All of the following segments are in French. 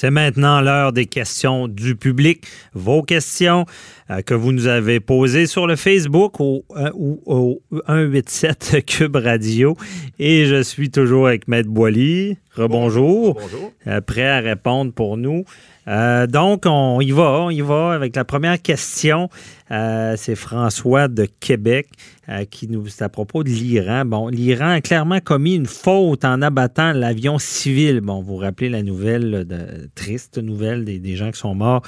C'est maintenant l'heure des questions du public. Vos questions euh, que vous nous avez posées sur le Facebook ou au, 187 Cube Radio. Et je suis toujours avec Maître Boily. Rebonjour. Bonjour. Euh, prêt à répondre pour nous. Euh, donc, on y va, on y va avec la première question. Euh, c'est François de Québec euh, qui nous c'est à propos de l'Iran. Bon, l'Iran a clairement commis une faute en abattant l'avion civil. Bon, vous vous rappelez la nouvelle, de, triste nouvelle des, des, gens qui sont morts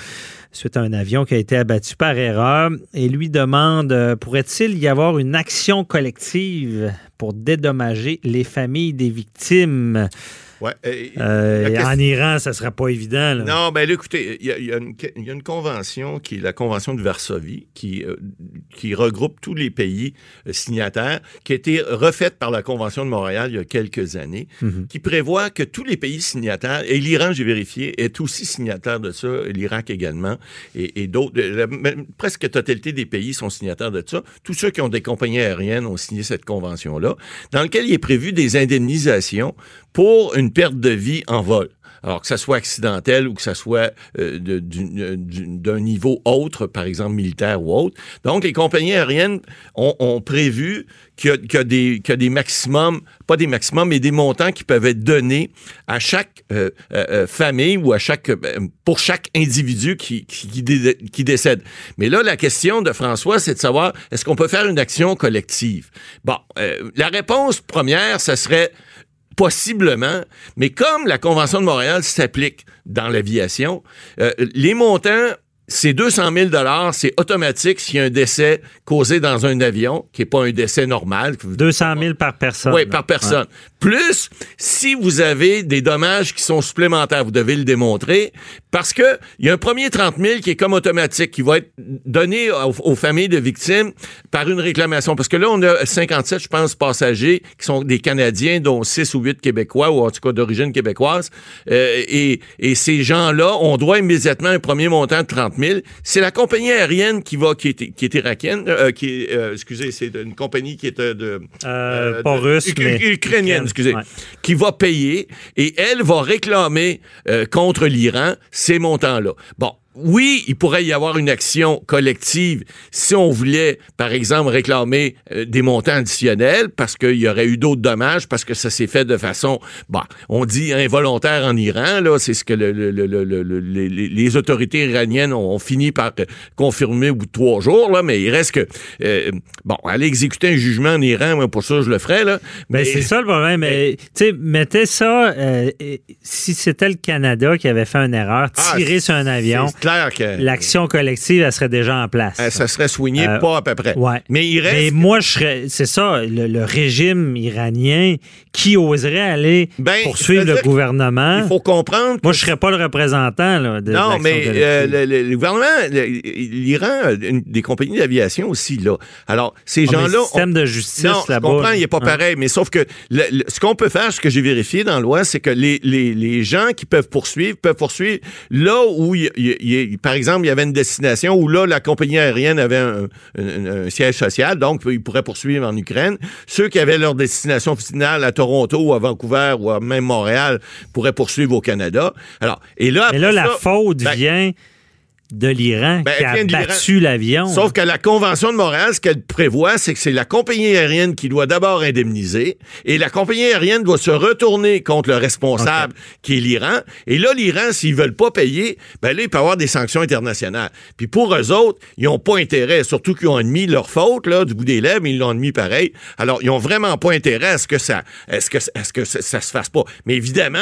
suite à un avion qui a été abattu par erreur. Et lui demande pourrait-il y avoir une action collective pour dédommager les familles des victimes? Ouais, euh, En Iran, ça ne sera pas évident. Non, ben là, écoutez, il y, a une convention qui est la Convention de Varsovie, qui, euh, qui regroupe tous les pays euh, signataires, qui a été refaite par la Convention de Montréal il y a quelques années, mhm. qui prévoit que tous les pays signataires, et l'Iran, j'ai vérifié, est aussi signataire de ça, l'Irak également, et, d'autres, presque la totalité des pays sont signataires de ça. Tous ceux qui ont des compagnies aériennes ont signé cette convention-là, dans laquelle il est prévu des indemnisations pour une perte de vie en vol. Alors que ça soit accidentel ou que ça soit euh, d'un niveau autre, par exemple militaire ou autre. Donc, les compagnies aériennes ont, prévu qu'il y, a des, maximums, pas des maximums, mais des montants qui peuvent être donnés à chaque euh, euh, famille ou à chaque pour chaque individu qui, qui, qui, décède. Mais là, la question de François, c'est de savoir est-ce qu'on peut faire une action collective? Bon, la réponse première, ça serait possiblement, mais comme la Convention de Montréal s'applique dans l'aviation, euh, les montants c'est 200 000 c'est automatique s'il y a un décès causé dans un avion, qui n'est pas un décès normal. 200 000 par personne. Oui, par personne. Plus, si vous avez des dommages qui sont supplémentaires, vous devez le démontrer, parce que il y a un premier 30 000 qui est comme automatique, qui va être donné aux, familles de victimes par une réclamation. Parce que là, on a 57, je pense, passagers qui sont des Canadiens, dont 6 ou 8 Québécois, ou en tout cas d'origine québécoise. Euh, et, et ces gens-là, on doit immédiatement un premier montant de 30 000 c'est la compagnie aérienne qui va, qui est, qui est irakienne, euh, qui est, euh, excusez, c'est une compagnie qui est euh, de... pas russe, mais... Ukrainienne, excusez, qui va payer et elle va réclamer contre l'Iran ces montants-là. Bon, oui, il pourrait y avoir une action collective si on voulait, par exemple, réclamer euh, des montants additionnels parce qu'il y aurait eu d'autres dommages, parce que ça s'est fait de façon, bah, on dit involontaire en Iran, là, c'est ce que les, autorités iraniennes ont, fini par confirmer au bout de trois jours, là, mais il reste que, euh, bon, aller exécuter un jugement en Iran, pour ça, je le ferais, là. Ben, mais c'est ça le problème, mais, tu sais, mettez ça, euh, si c'était le Canada qui avait fait une erreur, ah, tirer sur un avion, L'action collective, elle serait déjà en place. Ça, euh, serait soigné, euh, pas à peu près. Mais il reste. Mais moi, je serais. C'est ça, le, régime iranien qui oserait aller ben, poursuivre le gouvernement. Il faut comprendre. Moi, je serais pas le représentant là, de Non, mais euh, le, gouvernement, l'Iran a des compagnies d'aviation aussi, là. Alors, ces ah, gens-là. Le système de justice non, là-bas. Je comprends, il n'est pas pareil. Mais sauf que ce qu'on peut faire, ce que j'ai vérifié dans la loi, c'est que les, les, gens qui peuvent poursuivre peuvent poursuivre là où il y, par exemple, il y avait une destination où là, la compagnie aérienne avait un, siège social, donc ils pourraient poursuivre en Ukraine. Ceux qui avaient leur destination finale à Toronto ou à Vancouver ou à même Montréal pourraient poursuivre au Canada. Alors, et là, Mais là, la faute ben, vient de l'Iran ben, qui a battu l'avion. Sauf que la Convention de Montréal, ce qu'elle prévoit, c'est que c'est la compagnie aérienne qui doit d'abord indemniser et la compagnie aérienne doit se retourner contre le responsable qui est l'Iran. Et là, l'Iran, s'ils veulent pas payer, ben là, il peut avoir des sanctions internationales. Puis pour eux autres, ils n'ont pas intérêt, surtout qu'ils ont admis leur faute, là, du bout des lèvres, mais ils l'ont admis pareil. Alors, ils ont vraiment pas intérêt à ce que ça, est-ce que, est-ce que ça, ça, se fasse pas. Mais évidemment,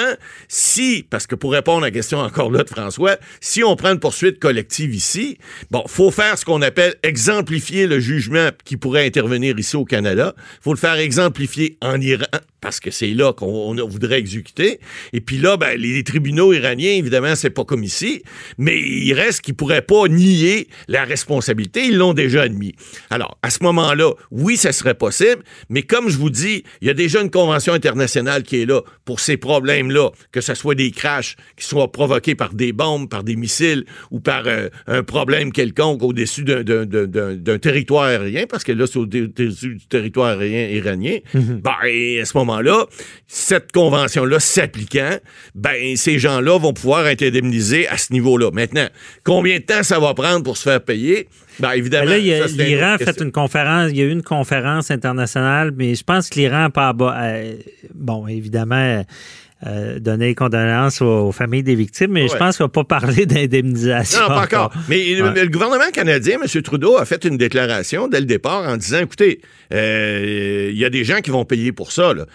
si, parce que pour répondre à la question encore là de François, si on prend une poursuite collective, ici. Bon, faut faire ce qu'on appelle exemplifier le jugement qui pourrait intervenir ici au Canada. faut le faire exemplifier en Iran parce que c'est là qu'on voudrait exécuter. Et puis là, ben, les tribunaux iraniens, évidemment, c'est pas comme ici, mais il reste qu'ils pourraient pas nier la responsabilité. Ils l'ont déjà admis. Alors, à ce moment-là, oui, ça serait possible, mais comme je vous dis, il y a déjà une convention internationale qui est là pour ces problèmes-là, que ce soit des crashs qui soient provoqués par des bombes, par des missiles ou par euh, un problème quelconque au-dessus d'un territoire aérien, parce que là, c'est au-dessus du territoire aérien iranien. Mm-hmm. ben, à ce moment moment-là, cette convention-là s'appliquant, ben ces gens-là vont pouvoir être indemnisés à ce niveau-là. Maintenant, combien de temps ça va prendre pour se faire payer? Ben, évidemment. là, l'Iran a fait une conférence, il y a eu une conférence internationale, mais je pense que l'Iran pas euh, bon, évidemment. Euh, donner condoléances aux, familles des victimes, mais je pense qu'on va pas parler d'indemnisation. Non, pas encore. Mais le, gouvernement canadien, M. Trudeau, a fait une déclaration dès le départ en disant, écoutez, euh, il y a des gens qui vont payer pour ça. Là.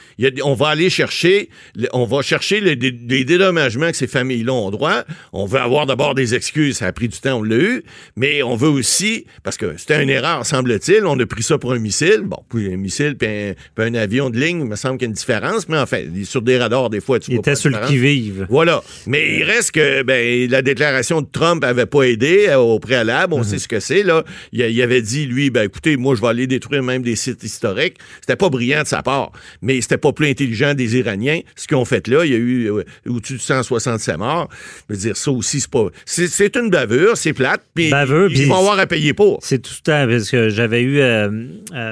on va aller chercher, on va chercher les, dédommagements que ces familles-là ont droit. On veut avoir d'abord des excuses, ça a pris du temps, on l'a eu, mais on veut aussi, parce que c'était une erreur, semble-t-il, on a pris ça pour un missile. Bon, puis un missile, puis un, avion de ligne, il me semble qu'il y a une différence, mais enfin, sur des radars, des fois, il était sur le qui-vive. Voilà. Mais il reste que ben, la déclaration de Trump n'avait pas aidé euh, au préalable. On mhm. sait ce que c'est. là. Il, avait dit, lui, ben, écoutez, moi, je vais aller détruire même des sites historiques. C'était pas brillant de sa part, mais c'était pas plus intelligent des Iraniens. Ce qu'ils ont fait là, il y a eu euh, au-dessus de 167 morts. Je veux dire, ça aussi, c'est pas. C'est une bavure, c'est plate. Puis ils vont avoir à payer pour. C'est tout le temps, parce que j'avais eu euh,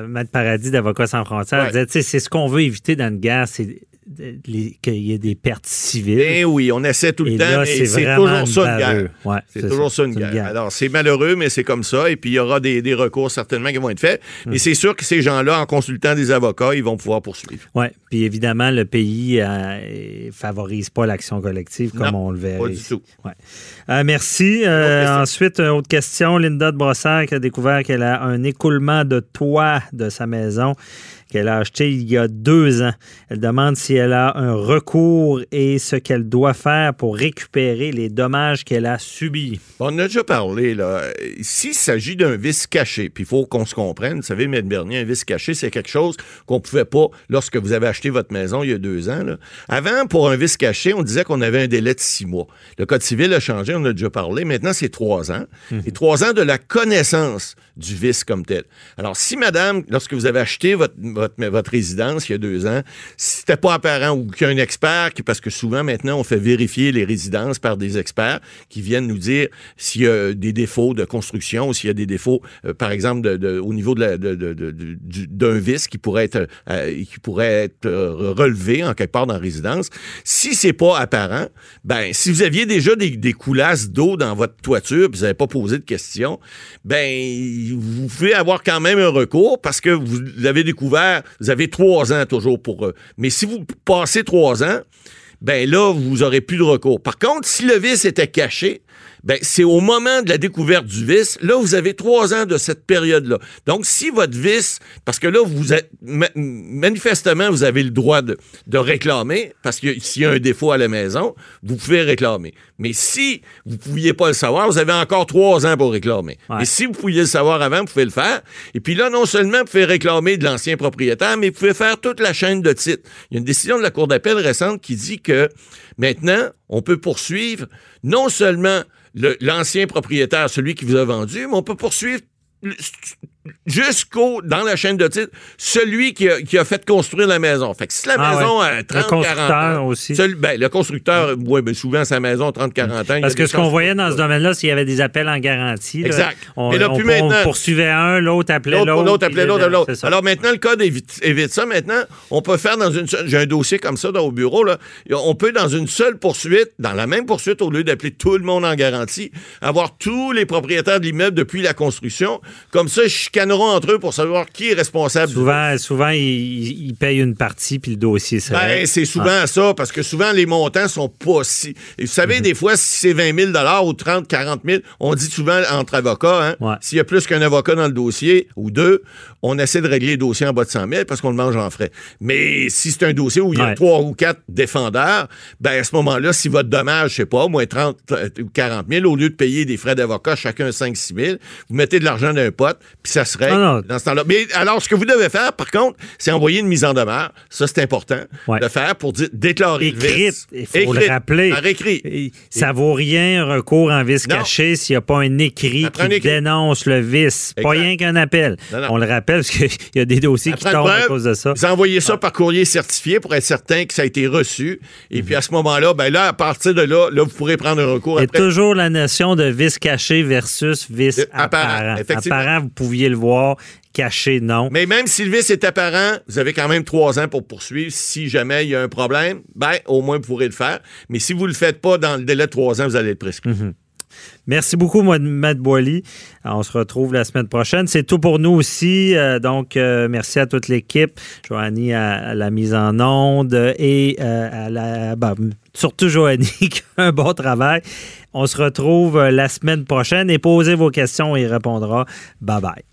Matt Paradis d'Avocats sans frontières. Ouais. disait, c'est ce qu'on veut éviter dans une guerre, c'est qu'il y ait des pertes civiles. Eh oui, on essaie tout le temps, c'est toujours ça une guerre. c'est toujours ça une guerre. Alors, c'est malheureux, mais c'est comme ça. Et puis, il y aura des, recours certainement qui vont être faits. Mais hmm. c'est sûr que ces gens-là, en consultant des avocats, ils vont pouvoir poursuivre. Oui, puis évidemment, le pays ne euh, favorise pas l'action collective comme on le verrait. Pas du tout. Ouais. Euh, merci. Euh, ensuite, une autre question. Linda de Brossard qui a découvert qu'elle a un écoulement de toit de sa maison qu'elle a acheté il y a deux ans. Elle demande si elle a un recours et ce qu'elle doit faire pour récupérer les dommages qu'elle a subis. On a déjà parlé, là. S'il s'agit d'un vice caché, puis il faut qu'on se comprenne, vous savez, M. Bernier, un vice caché, c'est quelque chose qu'on ne pouvait pas lorsque vous avez acheté votre maison il y a deux ans. Avant, pour un vice caché, on disait qu'on avait un délai de six mois. Le Code civil a changé, on a déjà parlé. Maintenant, c'est trois ans. Mhm. Et trois ans de la connaissance du vice comme tel. Alors, si madame, lorsque vous avez acheté votre, votre, résidence il y a deux ans, si c'était pas apparent ou qu'il y a un expert, parce que souvent maintenant, on fait vérifier les résidences par des experts qui viennent nous dire s'il y a des défauts de construction ou s'il y a des défauts, euh, par exemple, au niveau d'un de, vice qui pourrait être, euh, qui pourrait être euh, relevé en quelque part dans la résidence. Si c'est pas apparent, ben, si vous aviez déjà des, coulasses d'eau dans votre toiture, vous n'avez pas posé de questions, ben, vous pouvez avoir quand même un recours parce que vous l'avez découvert, vous avez trois ans toujours pour eux. Mais si vous passez trois ans, ben là, vous aurez plus de recours. Par contre, si le vice était caché, ben, c'est au moment de la découverte du vice. Là, vous avez trois ans de cette période-là. Donc, si votre vice, parce que là, vous êtes, manifestement, vous avez le droit de, réclamer, parce que s'il y a un défaut à la maison, vous pouvez réclamer. Mais si vous ne pouviez pas le savoir, vous avez encore trois ans pour réclamer. Et si vous pouviez le savoir avant, vous pouvez le faire. Et puis là, non seulement vous pouvez réclamer de l'ancien propriétaire, mais vous pouvez faire toute la chaîne de titres. Il y a une décision de la Cour d'appel récente qui dit que maintenant, on peut poursuivre non seulement l'ancien propriétaire, celui qui vous a vendu, mais on peut poursuivre jusqu'au, dans la chaîne de titre, celui qui a, qui a, fait construire la maison. Fait que si la ah maison a 30, le 40 ans, aussi. ben, le constructeur, oui, ben, souvent, sa maison, 30-40 ans. Parce que ce qu'on voyait dans ce domaine-là, s'il y avait des appels en garantie. exact. on, là, poursuivait un, l'autre appelait l'autre. L'autre appelait l'autre. Alors maintenant, le code évite, ça. Maintenant, on peut faire dans une j'ai un dossier comme ça dans, au bureau, là, on peut, dans une seule poursuite, dans la même poursuite, au lieu d'appeler tout le monde en garantie, avoir tous les propriétaires de l'immeuble depuis la construction. Comme ça, je chicaneront entre eux pour savoir qui est responsable. Souvent, souvent ils, payent une partie puis le dossier c'est ben, C'est souvent ça, parce que souvent les montants sont pas si. vous savez, mhm. des fois, si c'est 20 000 ou 30, 40 000, on dit souvent entre avocats, hein, s'il y a plus qu'un avocat dans le dossier ou deux, on essaie de régler le dossier en bas de 100 000 parce qu'on le mange en frais. Mais si c'est un dossier où il y a trois ou quatre défendeurs, ben à ce moment-là, si votre dommage, je sais pas, moins 30 ou 40 000, au lieu de payer des frais d'avocat chacun 5 6 000, vous mettez de l'argent dans un pote, puis ça serait dans ce temps-là. Mais alors, ce que vous devez faire, par contre, c'est envoyer une mise en demeure. Ça, c'est important de faire pour déclarer Écrite, il faut le rappeler. Par écrit. Ça vaut rien un recours en vice caché s'il n'y a pas un écrit qui dénonce le vice. Pas rien qu'un appel. On le rappelle parce qu'il y a des dossiers qui tombent à cause de ça. Vous envoyez ça ah. par courrier certifié pour être certain que ça a été reçu. Et puis à ce moment-là, ben là, à partir de là, là, vous pourrez prendre un recours. C'est toujours la notion de vice caché versus vice apparent. Apparent, vous pouviez le voir. Caché, non. Mais même si le vice est apparent, vous avez quand même trois ans pour poursuivre. Si jamais il y a un problème, ben, au moins, vous pourrez le faire. Mais si vous ne le faites pas dans le délai de trois ans, vous allez être prescrit. Mhm. Merci beaucoup, Matt Boily. On se retrouve la semaine prochaine. C'est tout pour nous aussi. Euh, donc, euh, merci à toute l'équipe. Joanie à, la mise en onde et euh, à la. Ben, surtout Joanie qui a un bon travail. On se retrouve la semaine prochaine et posez vos questions, il répondra. Bye bye.